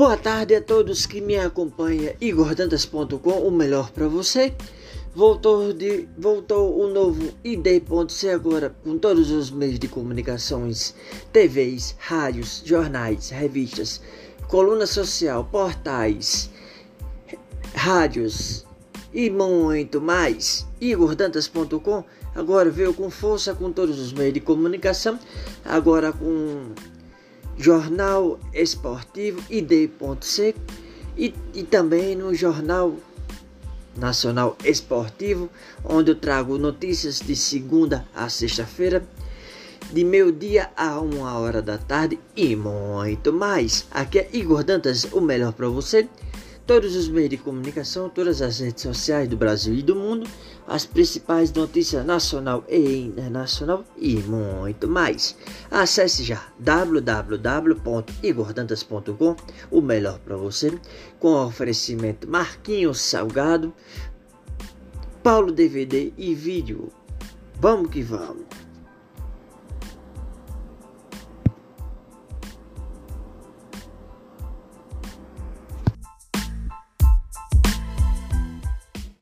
Boa tarde a todos que me acompanham. IgorDantas.com, o melhor para você. Voltou, de, voltou o novo ID.c agora com todos os meios de comunicações, TVs, rádios, jornais, revistas, coluna social, portais, rádios e muito mais. IgorDantas.com agora veio com força com todos os meios de comunicação, agora com Jornal Esportivo ID.C e, e também no Jornal Nacional Esportivo, onde eu trago notícias de segunda a sexta-feira, de meio-dia a uma hora da tarde e muito mais. Aqui é Igor Dantas, o melhor para você todos os meios de comunicação, todas as redes sociais do Brasil e do mundo, as principais notícias nacional e internacional e muito mais. Acesse já www.igordantas.com, o melhor para você, com oferecimento Marquinhos Salgado, Paulo DVD e vídeo. Vamos que vamos!